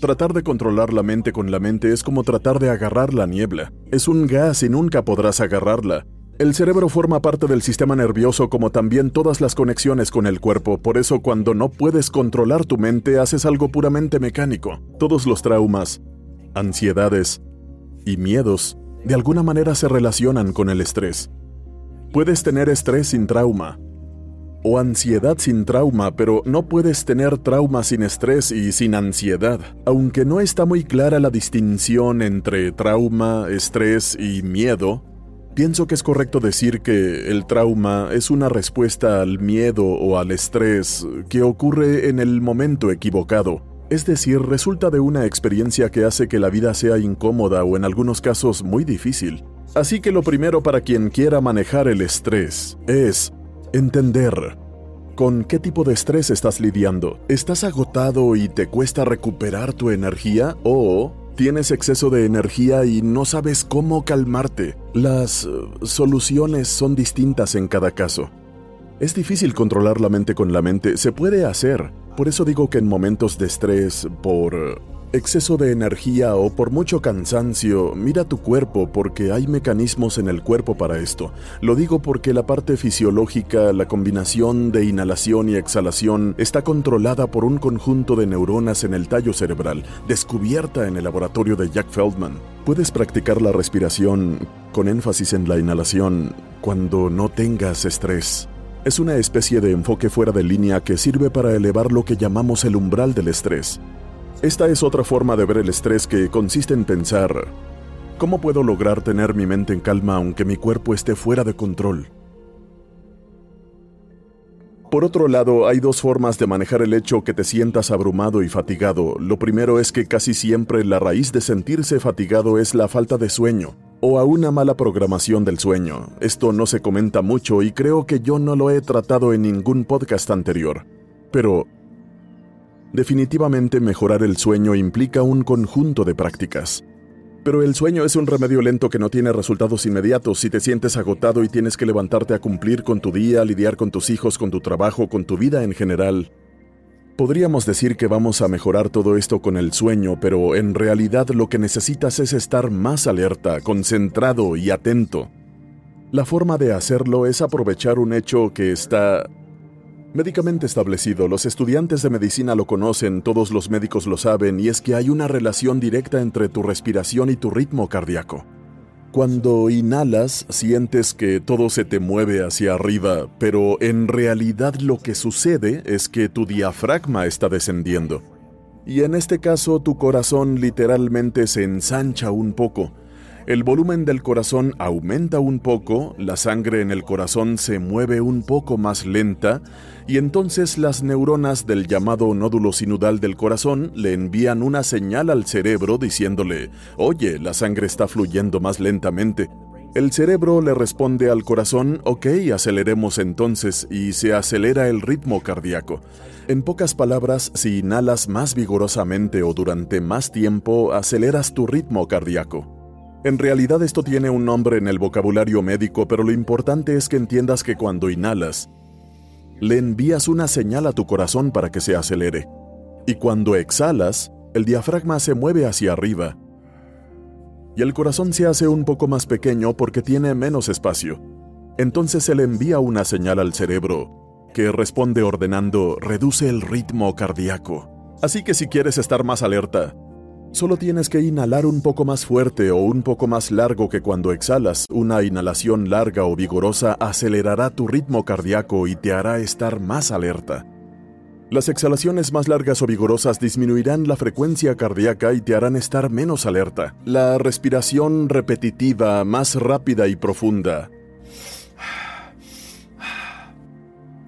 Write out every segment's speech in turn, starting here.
Tratar de controlar la mente con la mente es como tratar de agarrar la niebla. Es un gas y nunca podrás agarrarla. El cerebro forma parte del sistema nervioso como también todas las conexiones con el cuerpo, por eso cuando no puedes controlar tu mente haces algo puramente mecánico. Todos los traumas, ansiedades y miedos de alguna manera se relacionan con el estrés. Puedes tener estrés sin trauma, o ansiedad sin trauma, pero no puedes tener trauma sin estrés y sin ansiedad. Aunque no está muy clara la distinción entre trauma, estrés y miedo, pienso que es correcto decir que el trauma es una respuesta al miedo o al estrés que ocurre en el momento equivocado. Es decir, resulta de una experiencia que hace que la vida sea incómoda o en algunos casos muy difícil. Así que lo primero para quien quiera manejar el estrés es Entender. ¿Con qué tipo de estrés estás lidiando? ¿Estás agotado y te cuesta recuperar tu energía? ¿O tienes exceso de energía y no sabes cómo calmarte? Las uh, soluciones son distintas en cada caso. Es difícil controlar la mente con la mente, se puede hacer. Por eso digo que en momentos de estrés, por exceso de energía o por mucho cansancio, mira tu cuerpo porque hay mecanismos en el cuerpo para esto. Lo digo porque la parte fisiológica, la combinación de inhalación y exhalación, está controlada por un conjunto de neuronas en el tallo cerebral, descubierta en el laboratorio de Jack Feldman. Puedes practicar la respiración con énfasis en la inhalación cuando no tengas estrés. Es una especie de enfoque fuera de línea que sirve para elevar lo que llamamos el umbral del estrés. Esta es otra forma de ver el estrés que consiste en pensar, ¿cómo puedo lograr tener mi mente en calma aunque mi cuerpo esté fuera de control? Por otro lado, hay dos formas de manejar el hecho que te sientas abrumado y fatigado. Lo primero es que casi siempre la raíz de sentirse fatigado es la falta de sueño o a una mala programación del sueño. Esto no se comenta mucho y creo que yo no lo he tratado en ningún podcast anterior. Pero Definitivamente mejorar el sueño implica un conjunto de prácticas. Pero el sueño es un remedio lento que no tiene resultados inmediatos si te sientes agotado y tienes que levantarte a cumplir con tu día, lidiar con tus hijos, con tu trabajo, con tu vida en general. Podríamos decir que vamos a mejorar todo esto con el sueño, pero en realidad lo que necesitas es estar más alerta, concentrado y atento. La forma de hacerlo es aprovechar un hecho que está Médicamente establecido, los estudiantes de medicina lo conocen, todos los médicos lo saben, y es que hay una relación directa entre tu respiración y tu ritmo cardíaco. Cuando inhalas, sientes que todo se te mueve hacia arriba, pero en realidad lo que sucede es que tu diafragma está descendiendo. Y en este caso tu corazón literalmente se ensancha un poco, el volumen del corazón aumenta un poco, la sangre en el corazón se mueve un poco más lenta y entonces las neuronas del llamado nódulo sinudal del corazón le envían una señal al cerebro diciéndole, oye, la sangre está fluyendo más lentamente. El cerebro le responde al corazón, ok, aceleremos entonces, y se acelera el ritmo cardíaco. En pocas palabras, si inhalas más vigorosamente o durante más tiempo, aceleras tu ritmo cardíaco. En realidad esto tiene un nombre en el vocabulario médico, pero lo importante es que entiendas que cuando inhalas, le envías una señal a tu corazón para que se acelere. Y cuando exhalas, el diafragma se mueve hacia arriba. Y el corazón se hace un poco más pequeño porque tiene menos espacio. Entonces se le envía una señal al cerebro, que responde ordenando reduce el ritmo cardíaco. Así que si quieres estar más alerta, Solo tienes que inhalar un poco más fuerte o un poco más largo que cuando exhalas. Una inhalación larga o vigorosa acelerará tu ritmo cardíaco y te hará estar más alerta. Las exhalaciones más largas o vigorosas disminuirán la frecuencia cardíaca y te harán estar menos alerta. La respiración repetitiva, más rápida y profunda,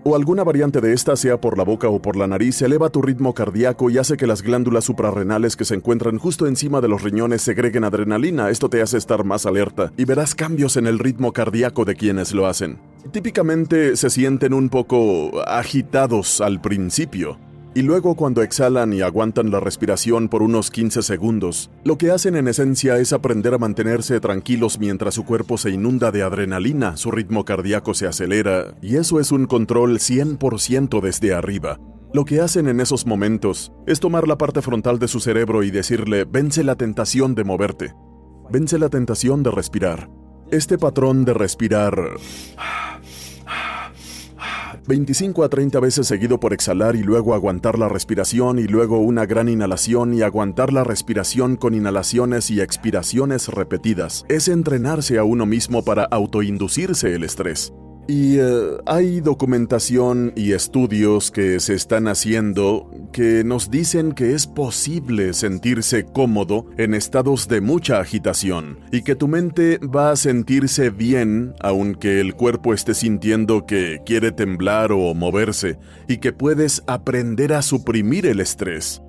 o alguna variante de esta, sea por la boca o por la nariz, eleva tu ritmo cardíaco y hace que las glándulas suprarrenales que se encuentran justo encima de los riñones segreguen adrenalina. Esto te hace estar más alerta y verás cambios en el ritmo cardíaco de quienes lo hacen. Típicamente se sienten un poco agitados al principio, y luego cuando exhalan y aguantan la respiración por unos 15 segundos, lo que hacen en esencia es aprender a mantenerse tranquilos mientras su cuerpo se inunda de adrenalina, su ritmo cardíaco se acelera, y eso es un control 100% desde arriba. Lo que hacen en esos momentos es tomar la parte frontal de su cerebro y decirle, vence la tentación de moverte, vence la tentación de respirar. Este patrón de respirar 25 a 30 veces seguido por exhalar y luego aguantar la respiración y luego una gran inhalación y aguantar la respiración con inhalaciones y expiraciones repetidas. Es entrenarse a uno mismo para autoinducirse el estrés. Y eh, hay documentación y estudios que se están haciendo que nos dicen que es posible sentirse cómodo en estados de mucha agitación y que tu mente va a sentirse bien aunque el cuerpo esté sintiendo que quiere temblar o moverse y que puedes aprender a suprimir el estrés.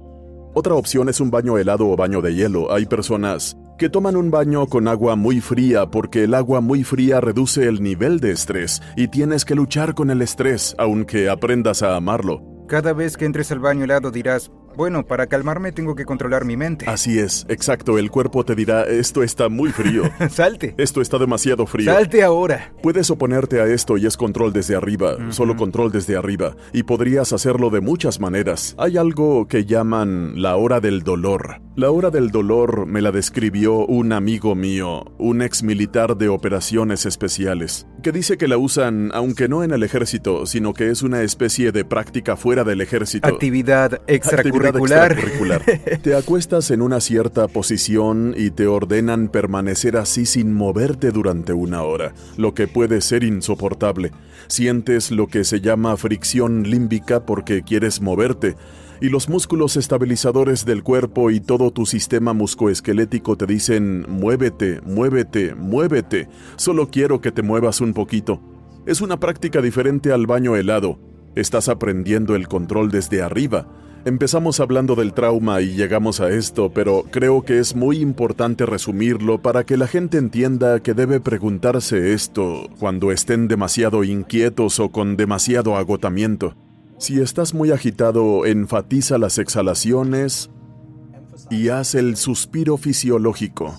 Otra opción es un baño helado o baño de hielo. Hay personas que toman un baño con agua muy fría porque el agua muy fría reduce el nivel de estrés y tienes que luchar con el estrés aunque aprendas a amarlo. Cada vez que entres al baño helado dirás, bueno, para calmarme tengo que controlar mi mente. Así es, exacto. El cuerpo te dirá, esto está muy frío. Salte. Esto está demasiado frío. Salte ahora. Puedes oponerte a esto y es control desde arriba, solo control desde arriba, y podrías hacerlo de muchas maneras. Hay algo que llaman la hora del dolor. La hora del dolor me la describió un amigo mío, un ex militar de operaciones especiales, que dice que la usan, aunque no en el ejército, sino que es una especie de práctica fuera del ejército. Actividad extracurricular. extracurricular. Te acuestas en una cierta posición y te ordenan permanecer así sin moverte durante una hora, lo que puede ser insoportable. Sientes lo que se llama fricción límbica porque quieres moverte, y los músculos estabilizadores del cuerpo y todo tu sistema muscoesquelético te dicen, muévete, muévete, muévete, solo quiero que te muevas un poquito. Es una práctica diferente al baño helado. Estás aprendiendo el control desde arriba. Empezamos hablando del trauma y llegamos a esto, pero creo que es muy importante resumirlo para que la gente entienda que debe preguntarse esto cuando estén demasiado inquietos o con demasiado agotamiento. Si estás muy agitado, enfatiza las exhalaciones y haz el suspiro fisiológico.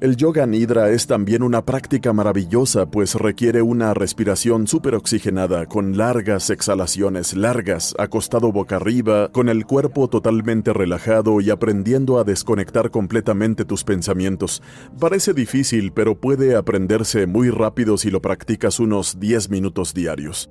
El yoga nidra es también una práctica maravillosa, pues requiere una respiración superoxigenada con largas exhalaciones largas, acostado boca arriba, con el cuerpo totalmente relajado y aprendiendo a desconectar completamente tus pensamientos. Parece difícil, pero puede aprenderse muy rápido si lo practicas unos 10 minutos diarios.